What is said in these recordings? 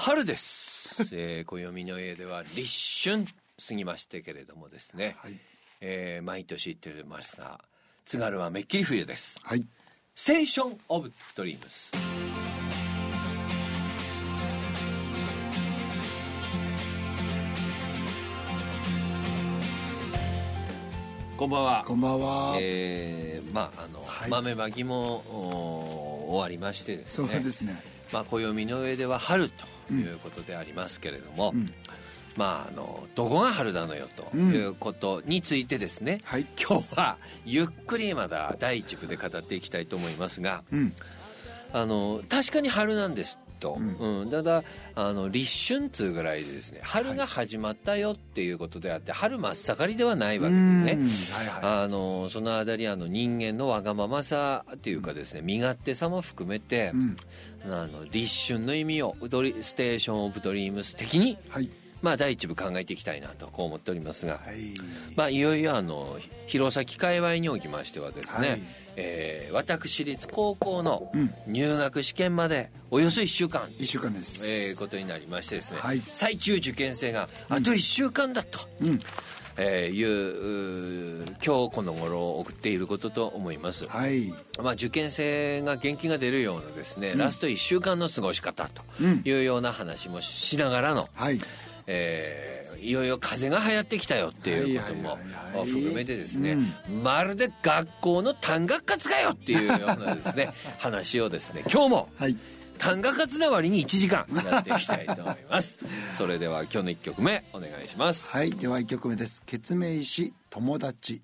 春です、えー、暦の上では立春過ぎましてけれどもですね、はい。えー毎年言っておりますが津軽はめっきり冬ですはい。ステーション・オブ・ドリームスこんばんはこんばんは。えーまああの、はい豆まきもお終わりましてですそうねですね。まあ、暦の上では春ということでありますけれども、ん。まああのどこが春なのよということについてですね、はい。今日はゆっくりまだ第一部で語っていきたいと思いますが、うん。あの確かに春なんですと、うん。ただあの立春つうぐらいでですね春が始まったよっていうことであって春真っ盛りではないわけですね。うん。はいはあのそのあたりあの人間のわがままさっていうかですね身勝手さも含めて、ん。あの立春の意味をステーション・オブ・ドリームス的に、い。はい。まあ、第一部考えていきたいなとこう思っておりますが、はい。まあ、いよいよあの弘前界隈におきましてはですね、はいえー私立高校のうん。入学試験までおよそ1週間。一週間です。えーことになりましてですね、はい。最中受験生があと1週間だと、うん。えーいう今日この頃を送っていることと思います、はい。まあ、受験生が元気が出るようなですね、ラスト1週間の過ごし方とうん。いうような話もしながらの、はい。えーいよいよ風邪が流行ってきたよっていうことも含めてですね、まるで学校の単学活かよっていうようなですね 話をですね今日もはい。単学活な割に1時間やっていきたいと思います それでは今日の1曲目お願いします、はい。では一曲目です。決命し友達。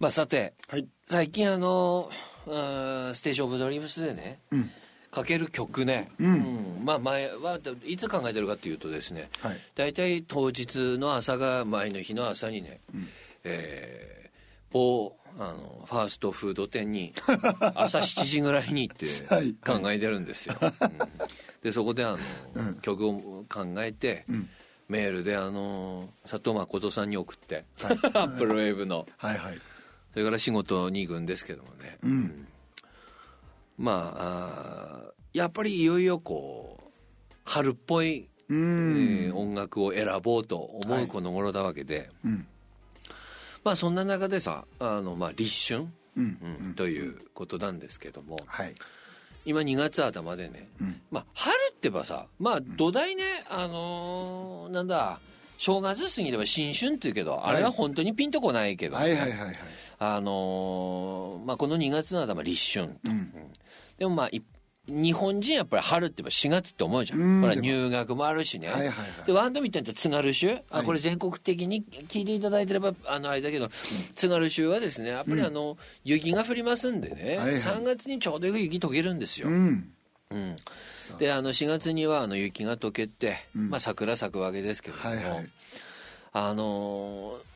まあ、さてはい。最近あのステーション・オブ・ドリームスでね、うん。かける曲ね、うん。まあ前はいつ考えてるかっていうとですね、はい。大体当日の朝が前の日の朝にね、えー某あのファーストフード店に 朝7時ぐらいに行ってはい。考えてるんですよ、うん。でそこであの、曲を考えて、メールであの佐藤誠さんに送って、アップルウェーブの。はいはい。それから仕事に行くんですけどもね、うん。まあやっぱりいよいよこう春っぽい、うえん。ー音楽を選ぼうと思うこの頃なわけで、うん。まあそんな中でさあの、まあ、立春、うん。うんということなんですけども。はい。今2月頭でね、ん。まあ、春ってばさまあ土台ねあのーなんだ正月過ぎれば新春って言うけど、あれは本当にピンとこないけど、はいはいはいはい。あのーまあ、この2月の頭立春と、うん。うんでもまあい日本人やっぱり春って言えば4月って思うじゃん、うん。ほら入学もあるしね、はいはいはい。でワンドミって津軽州、あはい。これ全国的に聞いていただいてればあのあれだけど、津軽州はですねやっぱりあの、雪が降りますんでね、はいはい。3月にちょうど雪溶けるんですよ、うん。であの4月にはあの雪が溶けて、うん。まあ、桜咲くわけですけれども、はいはい。あのーそ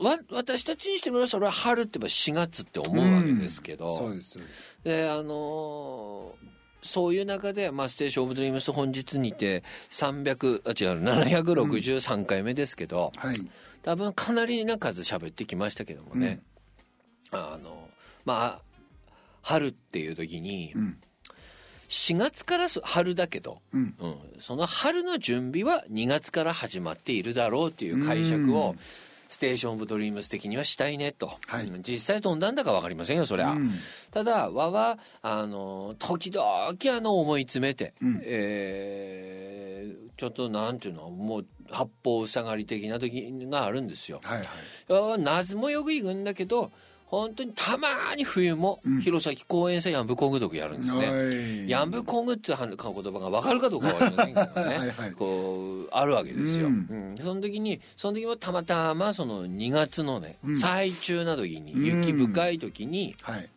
わ私たちにしてみればそれは春って言えば4月って思うわけですけど、そうですそうです。であのーそういう中で、まあ、ステーション・オブ・ドリームス本日にて300あ違う763回目ですけど、はい。多分かなりな数喋ってきましたけどもね、あのまあ春っていう時に、うん。4月からそ春だけど、うん。うん、その春の準備は2月から始まっているだろうという解釈を、ステーション・オブ・ドリームス的にはしたいねと、はい。うん実際飛んだんだか分かりませんよそりゃ、うん。ただ和はあの時々あの思い詰めて、うん。えーちょっとなんていうのもう八方塞がり的な時があるんですよ。はいはい。和は夏もよく行くんだけど本当にたまに冬も弘前公園祭ヤンブコグ読やるんですね、はい。ヤンブコグっていう言葉が分かるかどうかは分かりませんけどね。はいはいこうあるわけですよ、ううん。んその時にその時はたまたまその2月のね、最中な時に雪深い時に、はい。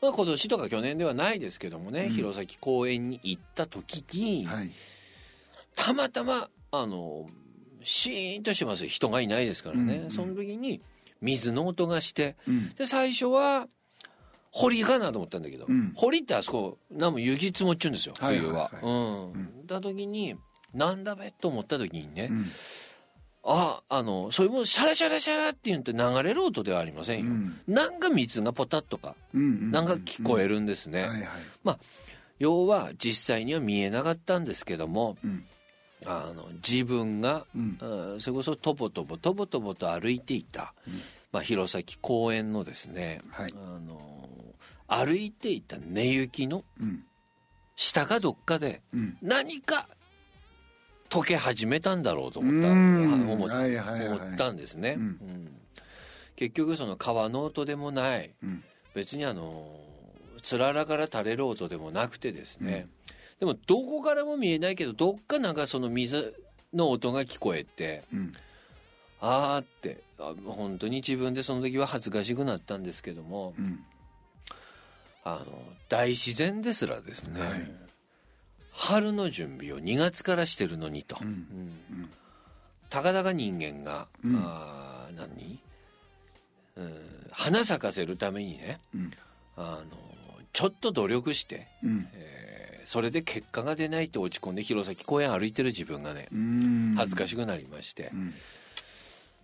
まあ、今年とか去年ではないですけどもね、弘前公園に行った時に、はい。たまたまあのシーンとしてますよ。人がいないですからね、その時に水の音がして、んで最初は堀かなと思ったんだけど、ん堀ってあそこ何も雪積もっちゅうんですよはい冬は。うん。だ時になんだべと思った時にね、んああのそれもシャラシャラシャラって言って流れる音ではありませんよ、んなんか水がポタッとか、うんうん。なんか聞こえるんですね。はいはい。まあ要は実際には見えなかったんですけども、うんあの自分が、うん。うんそれこそとぼとぼとぼとぼと歩いていた、まあ、弘前公園のですね、はい。あの歩いていた根行きのうん。下かどっかでうん。何か溶け始めたんだろうと思ったうん。思ったんですね、うん。うん。結局その川の音でもないうん。別にあのつららから垂れる音でもなくてですね、でもどこからも見えないけどどっかなんかその水の音が聞こえてうん。ああってあ本当に自分でその時は恥ずかしくなったんですけどもうん。あの大自然ですらですね、はい。春の準備を2月からしてるのにと、うん。うん。たかだか人間が、うん。あー何、うん、花咲かせるためにねうん。あのちょっと努力して、うん。えーそれで結果が出ないって落ち込んで弘前公園歩いてる自分がねうん。恥ずかしくなりまして、うん。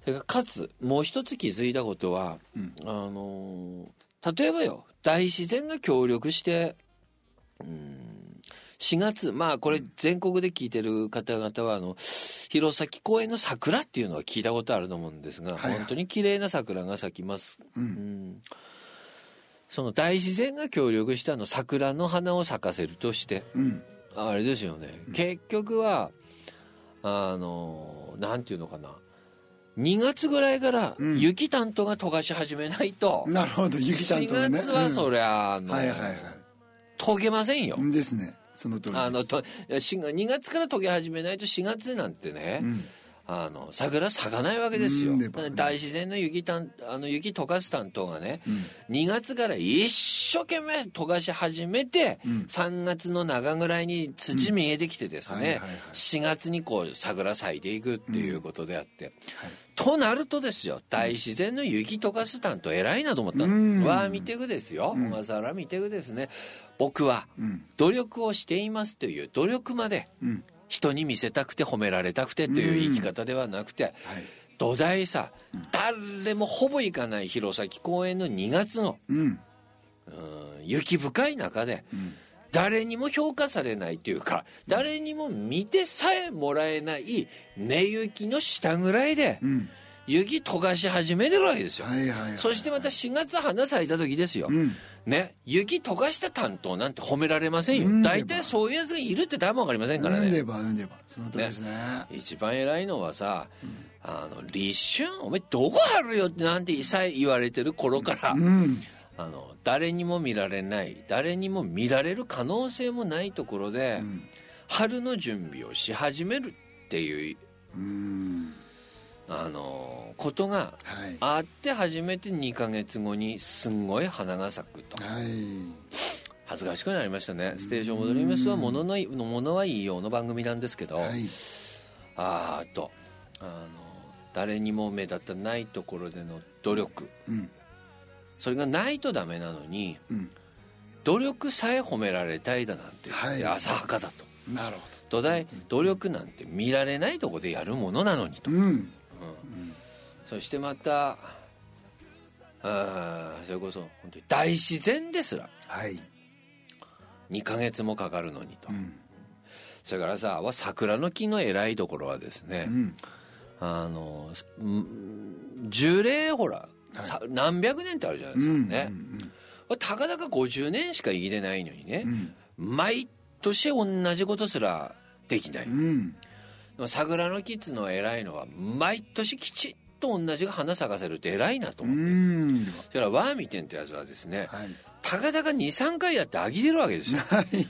それからかつもう一つ気づいたことは、うん。あの例えばよ大自然が協力して、うん、4月まあこれ全国で聞いてる方々はあの弘前公園の桜っていうのは聞いたことあると思うんですが、はいはい。本当に綺麗な桜が咲きます、ううんん、その大自然が協力してあの桜の花を咲かせるとして。うん。あれですよね、結局はあのなんていうのかな。2月ぐらいからうん。雪担当が溶かし始めないと、なるほど雪担当4ね月はそりゃ、あのうん。はいはいはい。溶けませんよ、うんですね。その通りあのとし2月から溶け始めないと4月なんてね、うんあの桜咲かないわけですよ、大自然の雪担あの雪溶かす担当がね、うん。2月から一生懸命溶かし始めて、うん。3月の中ぐらいに土見えてきてですね、うんはいはいはい。4月にこう桜咲いていくっていうことであって、はい。となるとですよ大自然の雪溶かす担当偉いなと思ったの、うん。わあ見てくですよ、うん。小笠原見てくですね。僕はうん。努力をしていますという努力までうん人に見せたくて褒められたくてという生き方ではなくて、はい土台さ誰もほぼ行かない弘前公園の2月のうん。うん雪深い中でうん。誰にも評価されないというか誰にも見てさえもらえない根雪の下ぐらいでうん。雪溶かし始めてるわけですよ、はいはいはいそしてまた4月花咲いた時ですよ、うんね雪溶かした担当なんて褒められませんよ。うん。大体そういうやつがいるって誰も分かりませんからね。うん。でばうん。でばその通りですね。一番偉いのはさ、あの立春お前どこあるよってなんてさえ言われてる頃から、うん。あの誰にも見られない誰にも見られる可能性もないところで、うん。春の準備をし始めるっていううんあのことがはい。あって初めて2ヶ月後にすんごい花が咲くと。はい。恥ずかしくなりましたね「ステーションモドリームスはもののいものはいいよ」の番組なんですけど、はい。あーっとあの誰にも目立たないところでの努力。うん。それがないとダメなのにうん。努力さえ褒められたいだなんて言ってはい。浅はかだと、なるほ土台努力なんて見られないとこでやるものなのにと、どうんそしてまたあーそれこそ本当に大自然ですら。はい。2ヶ月もかかるのにと、うん。それからさわ桜の木の偉いところはですね、うん。あのん樹齢ほら、さ何百年ってあるじゃないですかね、たかだか50年しか生きてないのにねう、ん。毎年同じことすらできない、うんでも桜の木っつうのは偉いのは毎年きちっと同じが花咲かせるって偉いなとう思って、ん。それからワーミテンってやつはですねはい。たかだか23回やって飽きてるわけですよ。は い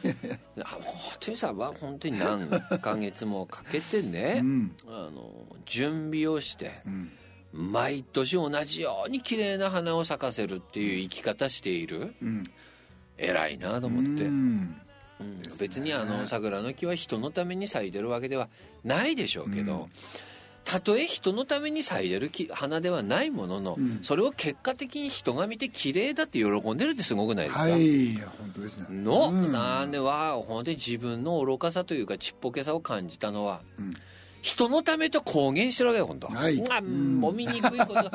あ本当にさわ本当に何ヶ月もかけてね、うん。あの準備をしてうん。毎年同じように綺麗な花を咲かせるっていう生き方しているうん。偉いなと思って、うんうん。別にあの桜の木は人のために咲いてるわけではないでしょうけど、うん。たとえ人のために咲いてる木花ではないものの、うん。それを結果的に人が見て綺麗だって喜んでるってすごくないですか、はい本当ですね。の、うん。なんでは本当に自分の愚かさというかちっぽけさを感じたのはうん。人のためと公言してるわけよ今度は、はい。まあもみにくいこと。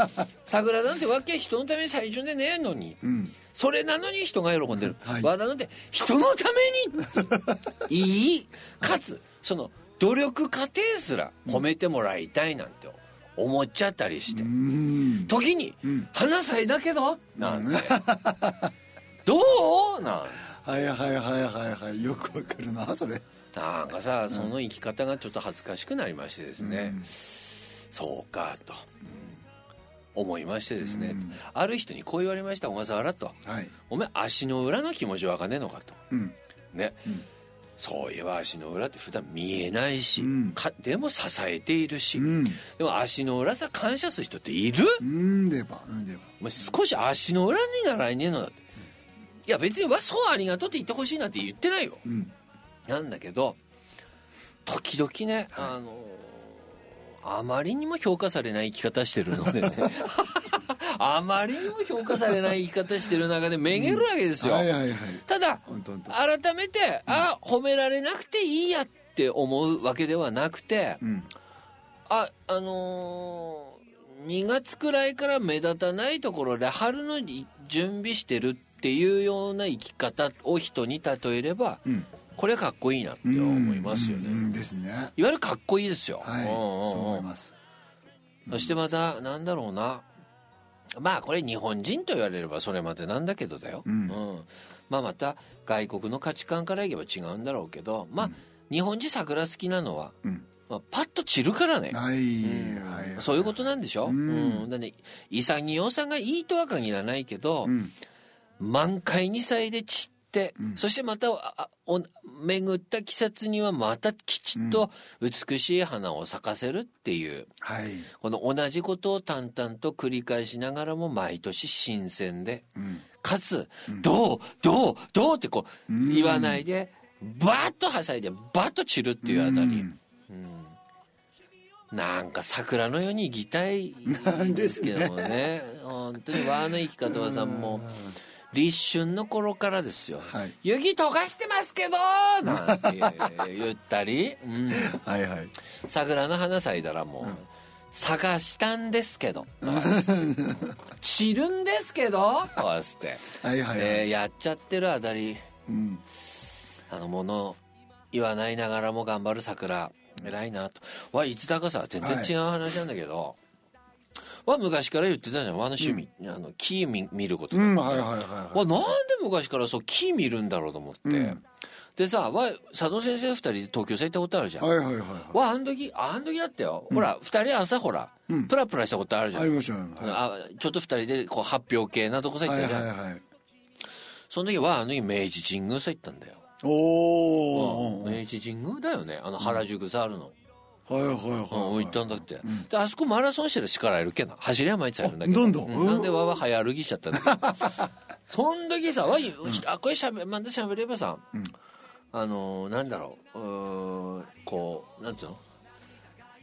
桜なんてわけは人のために最初でねえのに、うんそれなのに人が喜んでる、はい。わざのって人のためにいいかつその努力過程すら褒めてもらいたいなんて思っちゃったりして、うん。時にん「花咲いだけど」なんて「どう?」なんはいはいはいはいはい。よくわかるなそれ。なんかさその生き方がちょっと恥ずかしくなりましてですね、そうかと、思いましてですね、うん。ある人にこう言われました小笠原と。はい「お前足の裏の気持ちわかんねえのか」と。うん。ね、んそういえば足の裏って普段見えないし、うん。かでも支えているし、うん。でも足の裏さ感謝する人っている、うんでばうんでば。お前少し足の裏に習いねえのだって。いや別にわそうありがとうって言ってほしいなんて言ってないよ。うん。なんだけど時々ね、あのーあまりにも評価されない生き方してるのでね。あまりにも評価されない生き方してる中でめげるわけですよ、はいはいはい。ただ改めて、あ褒められなくていいやって思うわけではなくて、うん。ああのー2月くらいから目立たないところで春の準備してるっていうような生き方を人に例えればうんこれかっこいいなって思いますよね、うんうんですね。いわゆるかっこいいですよ、はい。うんうんうん。そう思います。そしてまたなんだろうな。まあこれ日本人と言われればそれまでなんだけどだよ、うん。まあまた外国の価値観からいけば違うんだろうけど。まあ、日本人桜好きなのは、うん。まあ、パッと散るからね、はい。うんはい。はいそういうことなんでしょ、うん。うん。だね、潔さがいいとは限らないけど、うん。満開に咲いて散って、うん。そしてまたお巡った季節にはまたきちっと美しい花を咲かせるっていう、はい。この同じことを淡々と繰り返しながらも毎年新鮮でうん。かつ「どうどうどう?」ってこううん。言わないでバーッとはしゃいでバッと散るっていうあたり、うん。なんか桜のように生きたいんですけども ね。本当に和の生き方はさもう立春の頃からですよ。はい「雪溶かしてますけど!」なんて言ったり、うん、はいはい。桜の花咲いたらもう、探したんですけど 散るんですけどとかつって、はいはいはい。えーやっちゃってるあたり。うん。あのもの言わないながらも頑張る桜。偉いなと。わいつだかさ全然違う話なんだけど、わ昔から言ってたじゃん。わの趣味、あの木見見ることだってうんはいはいはいはわなんで昔からそう木見るんだろうと思って、うん。でさわ佐藤先生二人で東京さ行ったことあるじゃん、いはいはいはい。はわあん時あん時だったよ、ほら二人朝ほら、うん。プラプラしたことあるじゃん、いありましたよ。はあちょっと二人でこう発表系なとこさいはい行ったじゃん、はいはいその時はあの時明治神宮さ行ったんだよ、おお明治神宮だよね。あの原宿さあるの、はいはいはいうんはい行ったんだって、であそこマラソンしてる力いるけな。走りは毎日あるんだけど。あどんどん？うなんでわわ早歩きしちゃったんだけど。そん時さわい、あこれしゃべまたしゃべればさ、ん。あのーなんだろう。うこうなんていうの？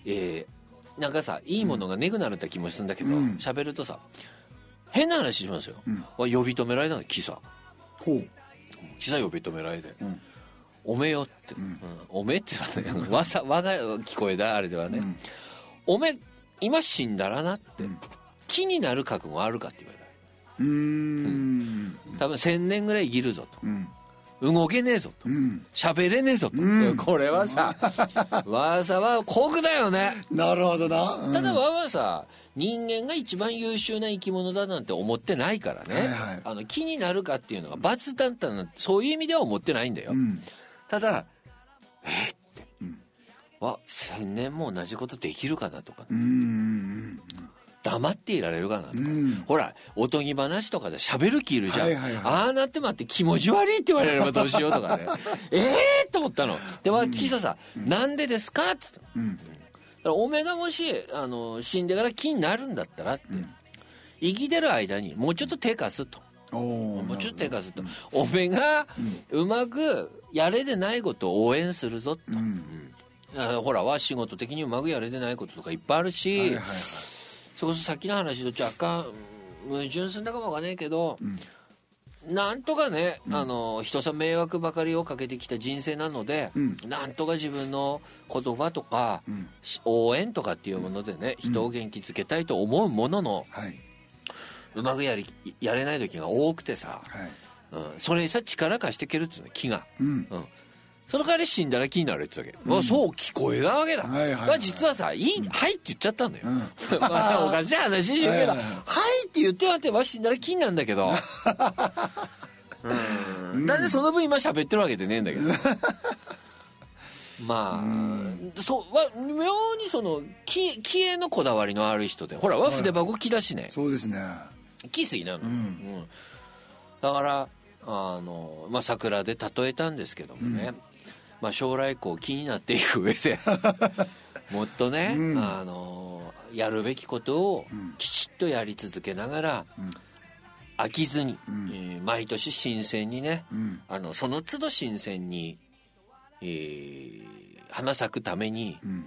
えー、なんかさいいものがねぐなるって気もするんだけどうん。喋、るとさ変な話しますよ、ん。わ呼び止められたの木さほう。木さ呼び止められて、んおめよって、うん。おめって言わね わさわが聞こえだあれではね、おめ今死んだらなって、木になる覚悟あるかって言われうーん。た多分1000年ぐらい生きるぞうん。と動けねえぞと。うん。喋れねえぞと、うん。これはさわさは酷だよね。なるほどな。うん。ただわはさ人間が一番優秀な生き物だなんて思ってないからね、あの木になるかっていうのが罰だったなんてそういう意味では思ってないんだよ、うんただえーって、わ千年も同じことできるかなとか。うんうん黙っていられるかなとか、うん。ほらおとぎ話とかで喋る気いるじゃん、はいはいはい。ああなってまって気持ち悪いって言われればどうしようとかね。ええと思ったの。でわキサさ、なんでですか?」っつったうん。おめがもしあの死んでから気になるんだったらって、生きてる間にもうちょっと手貸すと。もうちょっと手貸すと、おめがうまくやれでないことを応援するぞと、うんあほらは仕事的にうまくやれてないこととかいっぱいあるし、はいはいはいそれこそさっきの話と若干うん矛盾するんだかもわかんないけど、なんとかね、あの人さん迷惑ばかりをかけてきた人生なので、うん。なんとか自分の言葉とか、応援とかっていうものでね、人を元気づけたいと思うものの、はい。うまくやりやれない時が多くてさ、はい。うん、それにさ力貸していけるっていうの気が、うん。うん、その代わり死んだら気になるって言ってたわけ、そう聞こえなわけだ、はいはいはいまあ実はさ「いい、はい」って言っちゃったんだよ、ん。まあおかしい話しようけど「はいいははい。はいって言ってはっては死んだら気になるんだけど。うん。なんでその分今喋ってるわけでねえんだけど。まあそうわ妙にその気気へのこだわりのある人で。ほらわ筆箱木だしね。そうですね。木水なの、ん。うんだからあの、まあ、桜で例えたんですけどもね、まあ、将来以降気になっていく上で もっとね、うん。あのやるべきことをきちっとやり続けながら、飽きずに、うん。えー毎年新鮮にね、うん。あのその都度新鮮に、えー花咲くためにうん。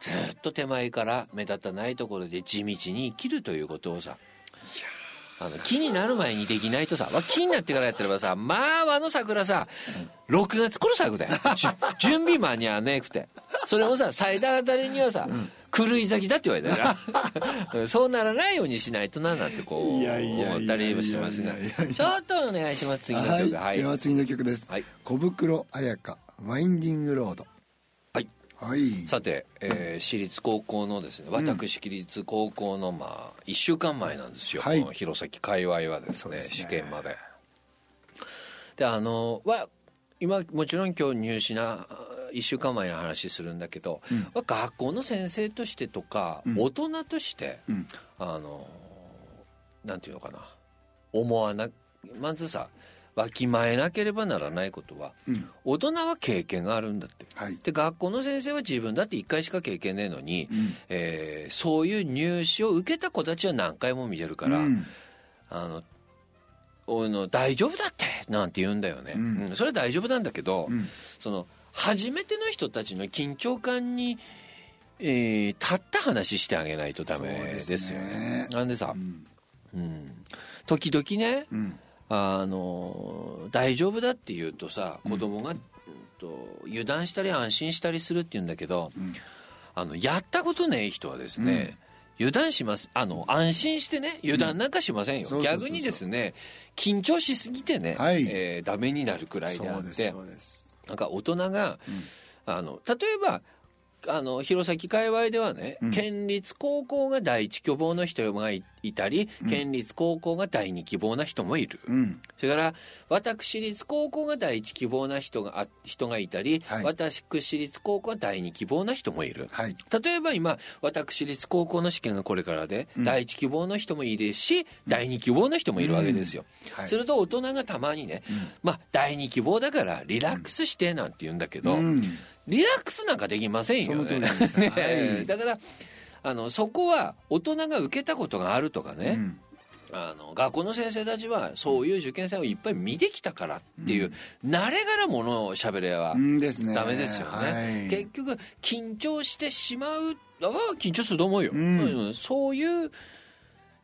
ずっと手前から目立たないところで地道に生きるということをさあの木になる前にできないとさわ木になってからやってればさまああの桜さ6月頃咲くだよ。準備間に合わねえくて。それもさ咲いたあたりにはさ狂い咲きだって言われたからそうならないようにしないとななんてこう思ったりもしてますが。ちょっとお願いします。次のはい。曲はい。では次の曲です。はい。小袋彩香、ワインディングロード。はい。はい。さて、えー私立高校のですね私私立高校のまあ1週間前なんですよ、はい。この弘前界隈はですねね。試験まで。であのは今もちろん今日入試な1週間前の話するんだけど、まあ学校の先生としてとか、大人として、うん。あのなんていうのかな思わなまずさわきまえなければならないことは、うん。大人は経験があるんだってはい。で学校の先生は自分だって1回しか経験ねえのに、うんえーそういう入試を受けた子たちは何回も見れるから、うんあのおの大丈夫だってなんて言うんだよね、うんうんそれは大丈夫なんだけど、うんその初めての人たちの緊張感に、えー立った話してあげないとダメですよね。ねなんでさう、ん。うん、時々ね、うん。あの大丈夫だって言うとさ子供が、うんと油断したり安心したりするって言うんだけど、ん。あのやったことねえ人はですね、油断します。あの安心してね油断なんかしませんよ、逆にですね緊張しすぎてね、はい。えーダメになるくらいであ。って。なんか大人が、あの例えばあの弘前界隈ではね、県立高校が第一希望の人がいいたり、県立高校が第二希望な人もいる、うん。それから私立高校が第一希望な人があ人がいたり、はい。私立高校が第二希望な人もいる。はい。例えば今私立高校の試験がこれからで、第一希望の人もいるし第二希望の人もいるわけですよ、はい。すると大人がたまにね、まあ第二希望だからリラックスしてなんて言うんだけど、うん。リラックスなんかできませんよね。ねはい。だからあのそこは大人が受けたことがあるとかね、うん。あの学校の先生たちはそういう受験生をいっぱい見てきたからっていう、慣れがらものをしゃべればうんですね。ダメですよね、はい。結局緊張してしまうああ緊張すると思うよ、うん。うん。そういう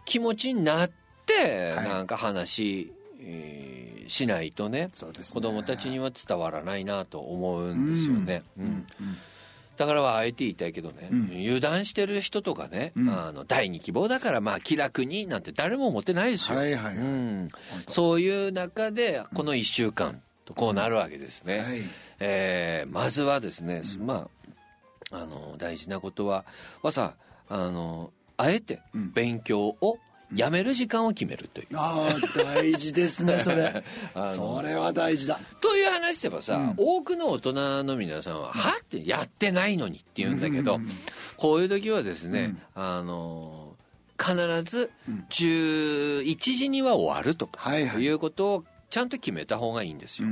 気持ちになって、はい。なんか話、えーしないとねそうですね。子供たちには伝わらないなと思うんですよね、うん。うん。だからはあえて言いたいけどね、うん。油断してる人とかね、うん。あの第二希望だからまあ気楽になんて誰も思ってないですよ、はいはいはい。うん、そういう中でこの1週間とこうなるわけですね、はい。えーまずはですね、まああの大事なことははさあのあえてうん。勉強をやめる時間を決めるという、ああ、大事ですね、それ。それは大事だ。という話すればさ、うん多くの大人の皆さんは「は?」ってやってないのにって言うんだけど、こういう時はですね、あの必ず11時には終わるとかはいはいいうことをちゃんと決めた方がいいんですよ。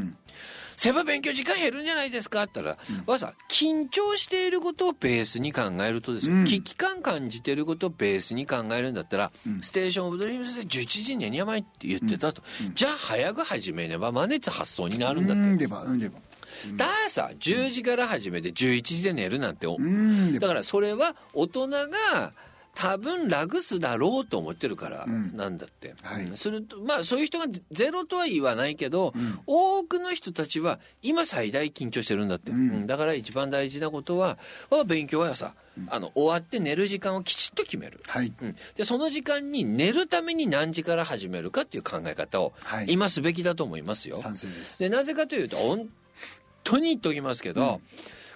うん。せば勉強時間減るんじゃないですか？って言ったら、わざ緊張していることをベースに考えるとですよ、うん。危機感感じていることをベースに考えるんだったら、ん。ステーションオブドリームスで11時にはやばいって言ってたと、じゃあ早く始めればマネツ発想になるんだって、うんでば、うんでば。だからさ10時から始めて11時で寝るなんて。だからそれは大人が多分ラグスだろうと思ってるからん。なんだって、はい。うん。するとまあそういう人がゼロとは言わないけど、多くの人たちは今最大緊張してるんだって、うん。だから一番大事なことはは勉強はさ、あの終わって寝る時間をきちっと決める、はい。うん、でその時間に寝るために何時から始めるかっていう考え方をはい。今すべきだと思いますよ、賛成でなぜかというと本当に言っておきますけど、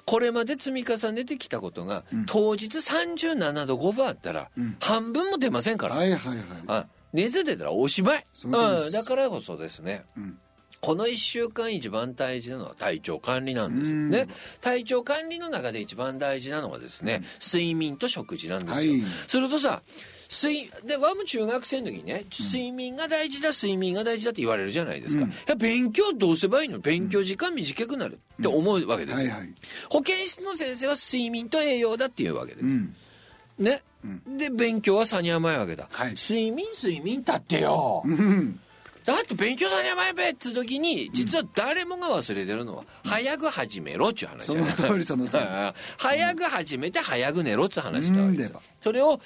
これまで積み重ねてきたことが、当日37度5分あったら、半分も出ませんから、はいはいはい。あ熱出たらおしまい、うん、だからこそですね、ん。この1週間一番大事なのは体調管理なんです。ようん。ね。体調管理の中で一番大事なのはですね、睡眠と食事なんですよ、はい。するとさ睡でワム中学生の時にね睡眠が大事だ睡眠が大事だって言われるじゃないですか、いや勉強どうすればいいの？勉強時間短くなるって思うわけですよ、はいはい。保健室の先生は睡眠と栄養だっていうわけです、うん。ね、で勉強はさに甘いわけだ、はい。睡眠睡眠だってよ、うん。だって勉強さに甘いべっつう時に実は誰もが忘れてるのは、早く始めろっちゅう話その通りその通り。早く始めて早く寝ろっつう話だわけですそれを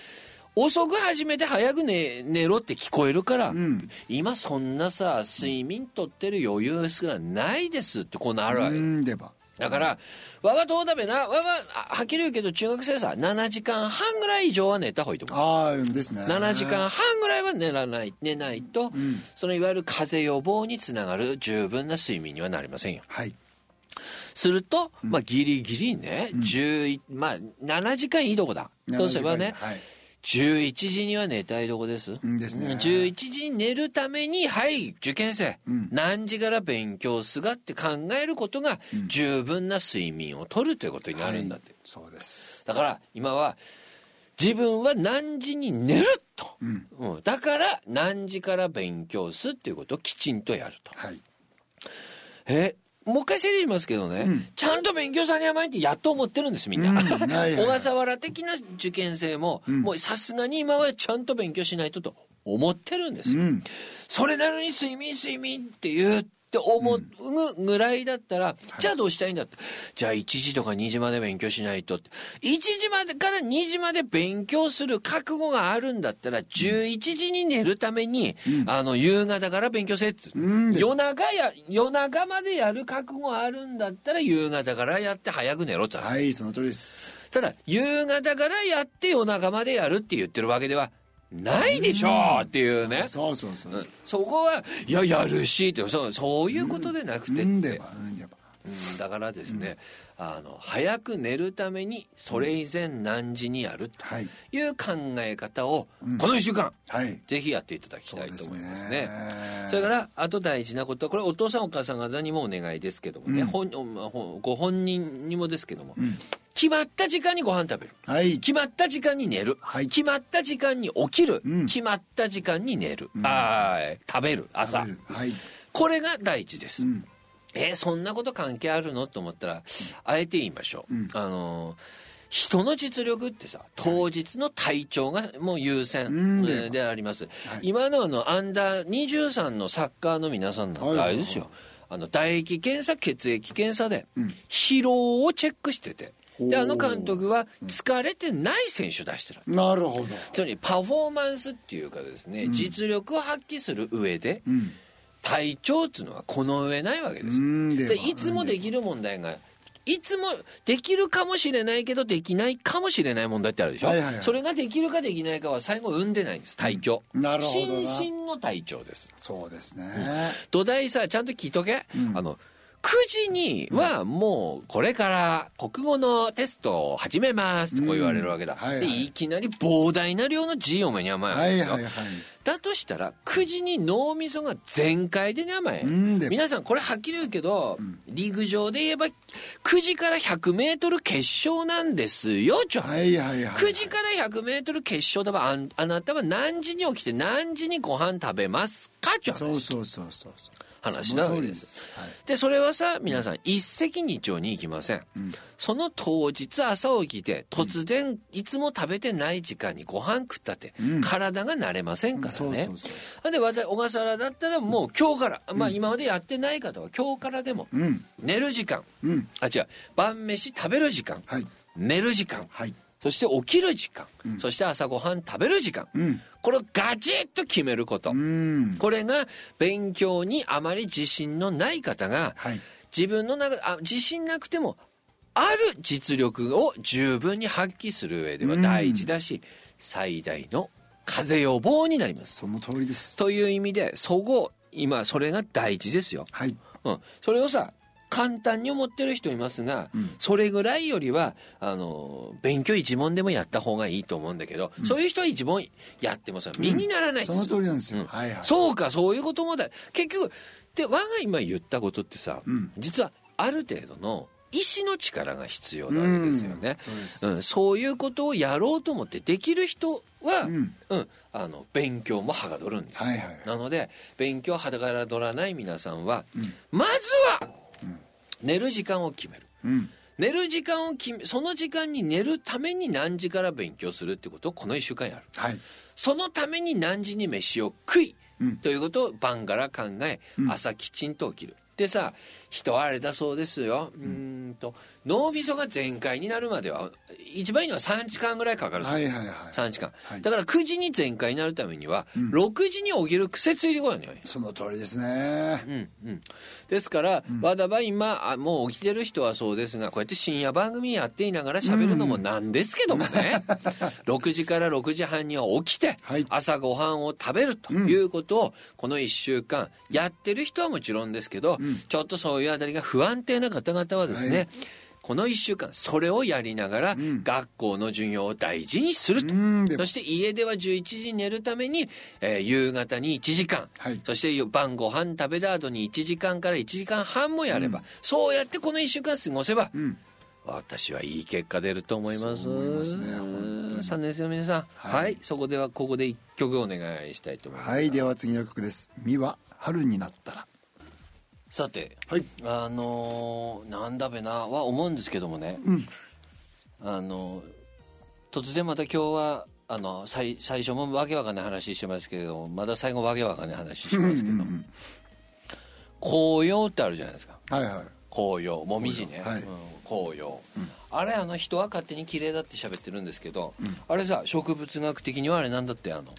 遅く始めて早く寝寝ろって聞こえるから、ん。今そんなさ睡眠とってる余裕すらないですってこうなるわけ、だから、わはどうだべな、わは、あはっきり言うけど、中学生さ、7時間半ぐらい以上は寝た方がいいと思う。ああですね。7時間半ぐらいは寝らない、寝ないと、そのいわゆる風邪予防につながる十分な睡眠にはなりませんよ。はい。すると、まあ、ギリギリね、11まあ、7時間いいとこだ。とすればね、はい11時には寝たいとこです。んですね。うん11時に寝るために、はい、受験生、何時から勉強すがって考えることが、十分な睡眠をとるということになるんだって。そうです。だから、今は、自分は何時に寝ると。うん。だから、何時から勉強すっていうことをきちんとやると。はい。えもう一回整理しますけどね、ちゃんと勉強さに甘いってやっと思ってるんですみんな、小笠原的な受験生も、もうさすがに今はちゃんと勉強しないとと思ってるんです。よ、うん。それなのに睡眠睡眠って言って思うぐらいだったら、じゃあどうしたいんだって。じゃあ1時とか2時まで勉強しないとって。1時までから2時まで勉強する覚悟があるんだったら11時に寝るために、あの夕方から勉強せっつうん。夜中や夜中までやる覚悟あるんだったら夕方からやって早く寝ろって話はいその通りです。ただ夕方からやって夜中までやるって言ってるわけではないでしょうっていうね、そうそうそうそこはいややるしってそうそういうことでなくてって、うん。だからですね、あの早く寝るためにそれ以前何時にやるとはい。いう考え方を、この1週間はい。ぜひやっていただきたいと思いますね。それからあと大事なこと。はこれお父さんお母さん方にもお願いですけどもね、本ほご本人にもですけども、決まった時間にご飯食べる。はい。決まった時間に寝る、はい。決まった時間に起きる、うん。決まった時間に寝る、あー食べる。朝。はい。これが第一です、んえーそんなこと関係あるの？と思ったら、あえて言いましょう、あのー人の実力ってさ当日の体調がもう優先、であります、今のあのアンダー23のサッカーの皆さんなんてあれですよ、あの唾液検査血液検査で疲労をチェックしてて、であの監督は疲れてない選手出してる、なるほど。つまりパフォーマンスっていうかですね、実力を発揮する上で、うん体調っていうのはこの上ないわけです。ではでいつもできる問題がいつもできるかもしれないけどできないかもしれない問題ってあるでしょ、はいはいはい。それができるかできないかは最後生んでないんです体調、なるほどな。心身の体調です。そうですね。土台さちゃんと聞いとけ、あの9時にはもうこれから国語のテストを始めますってこう言われるわけだ、うん。はいはい。でいきなり膨大な量の字を目に甘いわけですよ、はいはいはいだとしたら9時に脳みそが全開でね甘え。うんで皆さんこれはっきり言うけど、陸上で言えば9時から 100m 決勝なんですよちょ、はいはいはい9時から 100m 決勝だばあなたは何時に起きて何時にご飯食べますかちょそうそうそうそうそう話なわけです。でそれはさ皆さん一石二鳥に行きません、その当日朝起きて突然いつも食べてない時間にご飯食ったって、体が慣れませんからね、でわざ小笠原だったらもう今日から、まあ今までやってない方は今日からでも、うん。寝る時間、うん。あ違う。晩飯食べる時間、はい。寝る時間。はいそして起きる時間、そして朝ごはん食べる時間、これをガチッと決めること、うん。これが勉強にあまり自信のない方が、はい。自分の中あ自信なくてもある実力を十分に発揮する上では大事だし、最大の風邪予防になります。その通りです。という意味でそご今それが大事ですよ。はい。うん、それをさ簡単に思ってる人いますが、それぐらいよりはあの勉強一問でもやった方がいいと思うんだけど、そういう人は一問やってもさ身にならないです。その通りなんですよ、うん。はいはい。そうかそういうこともだ。結局で我が今言ったことってさ、ん。実はある程度の意志の力が必要なわけですよね、そうです。うん、そういうことをやろうと思ってできる人は、ん。うん。あの勉強もはがどるんです、はいはいなので勉強はがどらない皆さんは、まずは、寝る時間を決める。うん。寝る時間を決めその時間に寝るために何時から勉強するってことをこの1週間やる。はい。そのために何時に飯を食い、うん。ということを晩から考え、朝きちんと起きる。でさ人はあれだそうですよ。うーんと脳みそが全開になるまでは一番いいのは3時間ぐらいかかるそうです。はいはいはい。3時間、はい。だから9時に全開になるためには、6時に起きる癖ついてこいのよ。その通りですね。うんうん、ですから、わだば今あもう起きてる人はそうですがこうやって深夜番組やっていながら喋るのもなんですけどもね、6時から6時半には起きて、はい。朝ごはんを食べるということを、この1週間やってる人はもちろんですけど、ちょっとそういうあたりが不安定な方々はですね、はい。この1週間それをやりながら、学校の授業を大事にすると。うんでそして家では11時に寝るために、えー夕方に1時間、はい。そして晩ご飯食べた後に1時間から1時間半もやれば、そうやってこの1週間過ごせば、ん。私はいい結果出ると思います。思いますね本当に。3年生の皆さん、はい、はい。そこではここで1曲お願いしたいと思います。はい。では次の曲です「美は春になったらさて、」はい。あのーなんだべなは思うんですけどもね、うん。あの突然また今日はあの最最初もわけわかんない話してますけれどもまだ最後わけわかんない話しますけど、紅葉ってあるじゃないですか。はいはい。紅葉。もみじね、はい。うん。紅葉、あれあの人は勝手に綺麗だって喋ってるんですけど、あれさ植物学的にはあれなんだってあの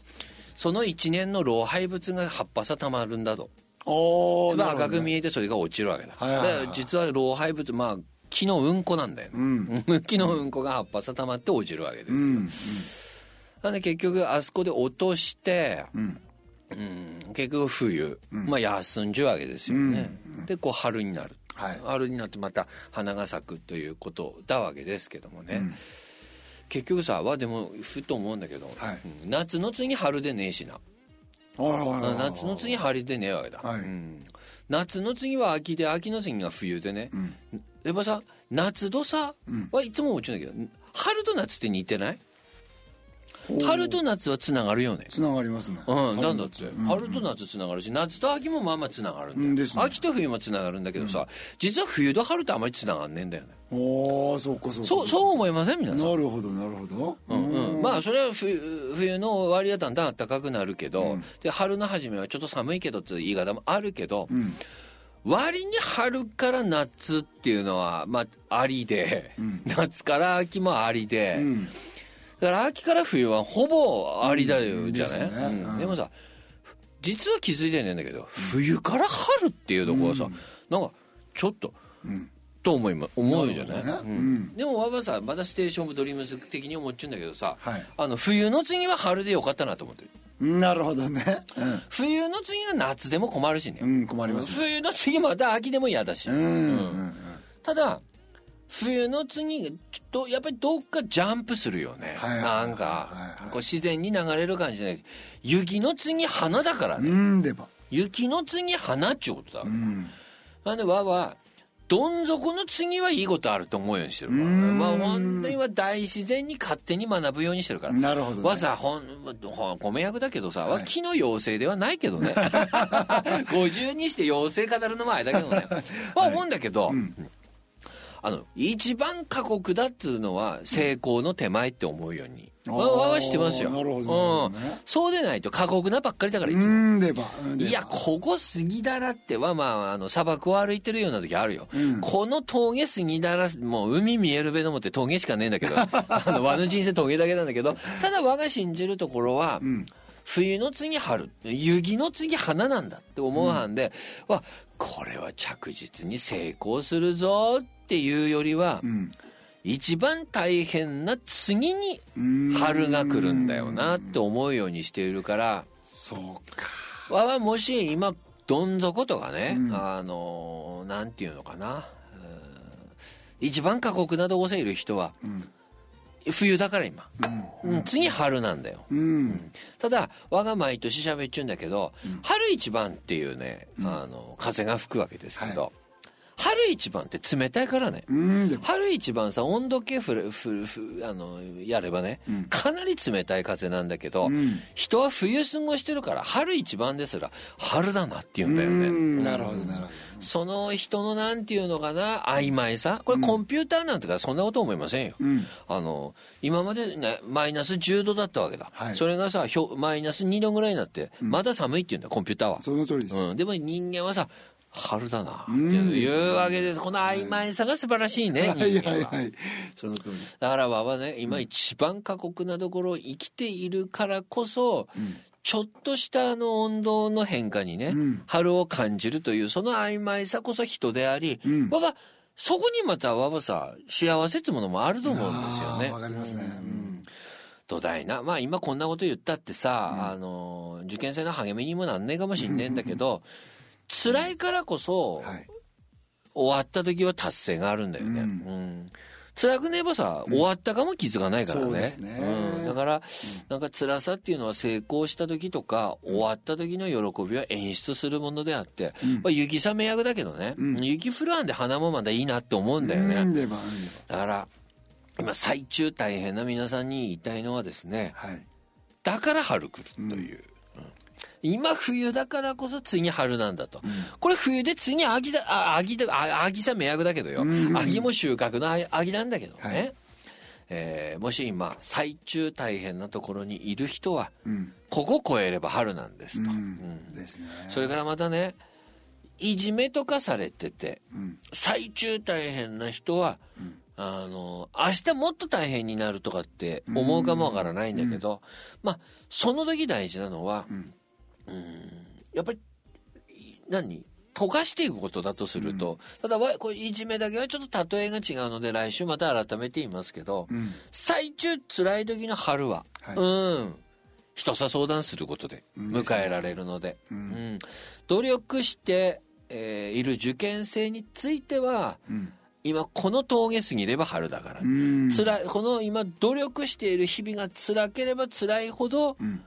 その一年の老廃物が葉っぱさたまるんだとおまあ赤く見えてそれが落ちるわけだ,、はいはいはい。実は老廃物まあ木のうんこなんだよね、木のうんこが葉っぱさたまって落ちるわけですよ、うんなんで結局あそこで落として、うん。うん結局冬、まあ休んじゅうわけですよね、でこう春になる、はい。春になってまた花が咲くということだわけですけどもね、結局さはでもふと思うんだけど、はい。うん夏の次春でねえしな、夏の次春でねえわけだ、はい。うん。夏の次は秋で秋の次が冬でね、やっぱさ夏とさ、はいつも思っちゃうんだけど春と夏って似てない？春と夏はつながるよね。つながりますね。うん、なんだって、春と夏つながるし夏と秋もまあまあつながるんだよ、うんですね。秋と冬もつながるんだけどさ、実は冬と春とあまりつながんねえんだよね。おおそうかそうかそうそう思いいません皆さん。なるほどなるほど。うんうん、まあそれは冬冬の終わりはだんだん暖かくなるけど、で春の初めはちょっと寒いけどっていう言い方もあるけど、割に春から夏っていうのはまあありで、夏から秋もありで、んだから秋から冬はほぼありだよ、じゃねうん。うん。でもさ実は気づいてないんだけど、冬から春っていうところはさ、なんかちょっと、と思いま思うじゃない、でもわざわざまだステーションオブドリームス的に思っちゃうんだけどさ、はい。あの冬の次は春でよかったなと思ってる。なるほどね。冬の次は夏でも困るしね、うん、うん、困りますね。冬の次また秋でも嫌だし、うん。うん。ただ冬の次とやっぱりどっかジャンプするよね、はいはいはいなんか、はいはい。こう自然に流れる感じじゃない。雪の次花だからね、うんでば雪の次花っちゅうことだ、うん。なんでわはどん底の次はいいことあると思うようにしてるから、まあ本当には大自然に勝手に学ぶようにしてるから。なるほどね。わさほんほんご迷惑だけどさ、わ木の妖精ではないけどね。50にして妖精語るのもあれだけどね、は思うんだけど、あの一番過酷だっつうのは成功の手前って思うように、あーわわはしてますよ。なるほどねうん、そうでないと過酷なばっかりだからいつも、いやここ杉平ってはまああの砂漠を歩いてるような時あるよ、うん。この峠杉平もう海見えるべのもって峠しかねえんだけど。あの和の人生峠だけなんだけど。ただ我が信じるところは、うん。冬の次春雪の次花なんだって思うはんで、わこれは着実に成功するぞっていうよりは、うん。一番大変な次にうん春が来るんだよなって思うようにしているからそうか。わはもし今どん底とかね、うん。あのなんていうのかな。うん。一番過酷なとこせいる人はうん。冬だから今、うん。うん次春なんだよ。うん。ただ我が毎年喋っちゅうんだけど、春一番っていうね、あの風が吹くわけですけど、は春一番って冷たいからね、春一番さ温度計ふるふふあのやればね、うん。かなり冷たい風なんだけど、うん。人は冬過ごしてるから春一番ですら春だなって言うんだよね、うん。なるほどなるほど。その人のなんていうのかな曖昧さ。これコンピューターなんてからそんなこと思いませんよ、うん。あの今までねマイナス10度だったわけだ、はい。それがさひょマイナス2度ぐらいになってまだ寒いって言うんだコンピューターは、その通りです。うん、でも人間はさ春だなっていうわけです。この曖昧さが素晴らしいね、はい。人間は。はいはいその通り。だからわはね今一番過酷なところを生きているからこそ、ちょっとしたあの温度の変化にね、うん。春を感じるというその曖昧さこそ人であり、うん。わはそこにまたわはさ幸せってものもあると思うんですよね。わかりますね。うん。土台な。まあ今こんなこと言ったってさ、あの受験生の励みにもなんねえかもしんねえんだけど 辛いからこそ、はい。終わった時は達成があるんだよね。ううん。ん辛くねえばさ、終わったかも気づかないからね。そうですね。うん、だから、なんか辛さっていうのは成功した時とか、終わった時の喜びを演出するものであって、まあ、雪雨役だけどね、雪降るんで花もまだいいなって思うんだよね。だから、今最中大変な皆さんに言いたいのはですね、ばはい。だから春来るという。うん今冬だからこそ次春なんだと。これ冬で次秋だ、あ、秋だ、あ秋さ迷惑だけどよ。秋も収穫のあ秋なんだけどね。はい。えーもし今、最中大変なところにいる人は、うん。ここ超えれば春なんですと。それからまたね、いじめとかされてて、うん。最中大変な人は、あの明日もっと大変になるとかって思うかもわからないんだけど、まあその時大事なのは、うんやっぱりい何？溶かしていくことだとすると、ただわこれいじめだけはちょっと例えが違うので来週また改めて言いますけど、うん。最中辛い時の春は、はい。うん。人さ相談することで迎えられるので、うん。努力して、えーいる受験生については、うん。今この峠過ぎれば春だから、うん。辛いこの今努力している日々が辛ければ辛いほどうん。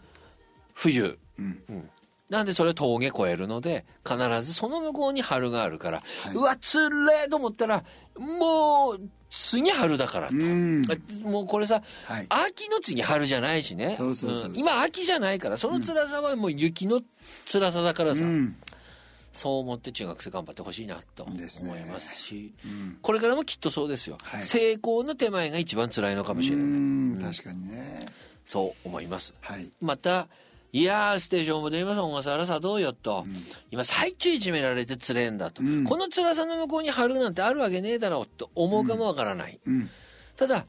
冬、うん。うん。なんでそれ峠越えるので必ずその向こうに春があるから、はい。うわつれえと思ったらもう次春だからと、もうこれさ、はい。秋の次春じゃないしね。今秋じゃないからその辛さはもう雪の辛さだからさ、うん。そう思って中学生頑張ってほしいなと思いますしうん。これからもきっとそうですよ、はい。成功の手前が一番辛いのかもしれうない、ん。確かにね。そう思います。はい。またいやーステーションも出ます小笠原さどうよと、今最中いじめられてつれえんだと、うん。この辛さの向こうに春なんてあるわけねえだろうと思うかもわからない、うん。ただ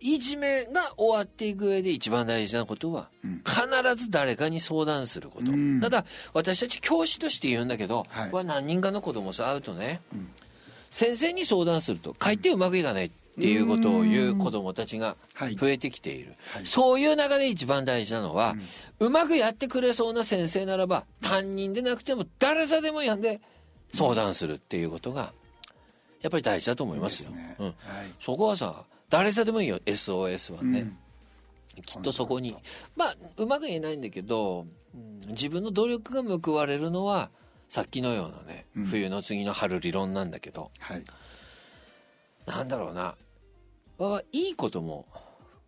いじめが終わっていく上で一番大事なことは、うん。必ず誰かに相談すること、うん。ただ私たち教師として言うんだけど、はい。これ何人かの子供と会うとね、先生に相談すると書いてうまくいかない。っていうことを言う子供たちがはい。増えてきている、はい。そういう中で一番大事なのは、うまくやってくれそうな先生ならば担任でなくても誰さでもやんで相談するっていうことがやっぱり大事だと思いますよ。うんですね。はい。そこはさ誰さでもいいよ。SOS はね、うん。きっとそこに。まあうまく言えないんだけど、うん自分の努力が報われるのはさっきのようなね、うん。冬の次の春理論なんだけど。はい。なんだろうなはいいことも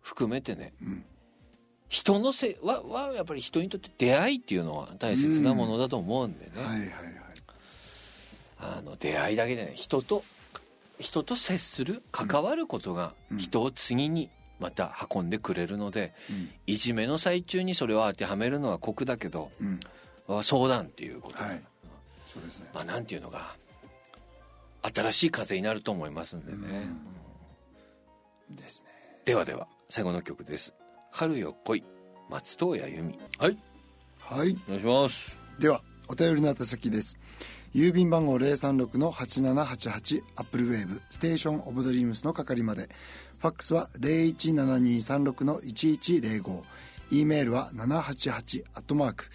含めてね、ん人のせいははやっぱり人にとって出会いっていうのは大切なものだと思うんでね、はいはいはい。あの出会いだけでね人と人と接する関わることが人を次にまた運んでくれるので、うん。いじめの最中にそれを当てはめるのは酷だけどうん。相談っていうこと、はい。そうですね。まあなんていうのが新しい風になると思いますんでね、ですね。ではでは最後の曲です「春よ来い」松任谷由実。はい。はい。お願いします。ではお便りの宛先です。郵便番号036-8788アップルウェーブステーションオブドリームスの係まで。ファックスは017236-1105 e メールは788アットマーク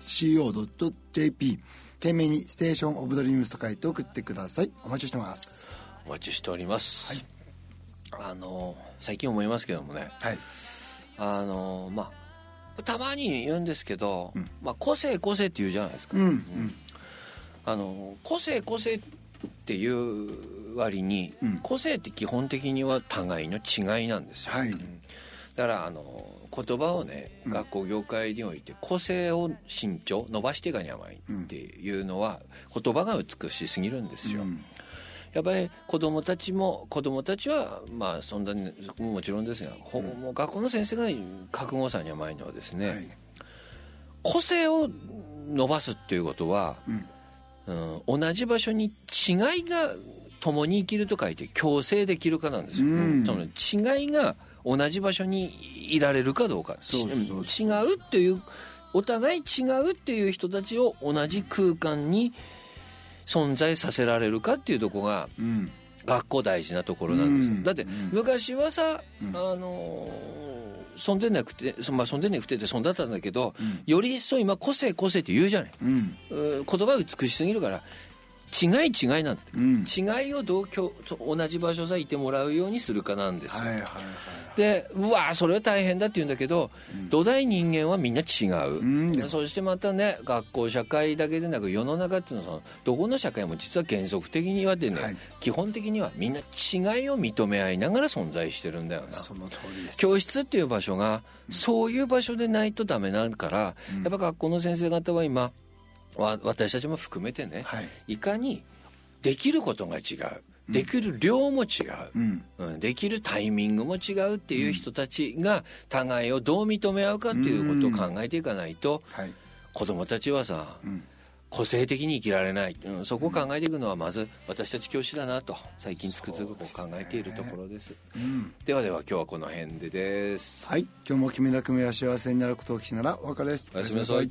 appleWAVE.co.jp 件名にステーションオブドリームスと書いて送ってください。お待ちしてます。お待ちしております、あの最近思いますけどもね。はい。あのまあたまに言うんですけど、まあ、個性個性って言うじゃないですか、うんうん。あの個性個性っていう割に、うん。個性って基本的には互いの違いなんですよ、はい。だからあの言葉をね、学校業界において個性を慎重伸ばしていかに甘いっていうのは、言葉が美しすぎるんですよ、うん。やっぱり子供たちも子供たちはまあそんなにもちろんですが、ほもう学校の先生が覚悟さに甘いのはですね、はい。個性を伸ばすっていうことは、うん。うん同じ場所に違いが共に生きると書いて共生できるかなんですよ、うん。その違いが同じ場所にいられるかどうか。違うっていうお互い違うっていう人たちを同じ空間に存在させられるかっていうところがうん。学校大事なところなんです。よ、うん。だってうん。昔はさ、うん。あのーそんでなくて、そまあ、そんでなくてってそんだったんだけど、うん。より一層今個性個性って言うじゃない、うん。うん言葉美しすぎるから違い違いなんだ、うん。違いをどう共同じ場所さいてもらうようにするかなんですよ、はいはいはいでうわそれは大変だって言うんだけど、土台人間はみんな違う、うんそしてまたね学校社会だけでなく世の中っていうのはどこの社会も実は原則的にはでね、はい。基本的にはみんな違いを認め合いながら存在してるんだよな。その通りです。教室っていう場所がそういう場所でないとダメだから、やっぱ学校の先生方は今わ私たちも含めてね、はい。いかにできることが違う。できる量も違う、うん。うん、できるタイミングも違うっていう人たちが互いをどう認め合うかっていうことを考えていかないとはい。子供たちはさうん。個性的に生きられない、うん、そこを考えていくのはまず私たち教師だなと最近つくづく考えているところです。うん。ではでは今日はこの辺でです。はい。今日も君田組は幸せになることを聞きならお別れです。おやすみなさい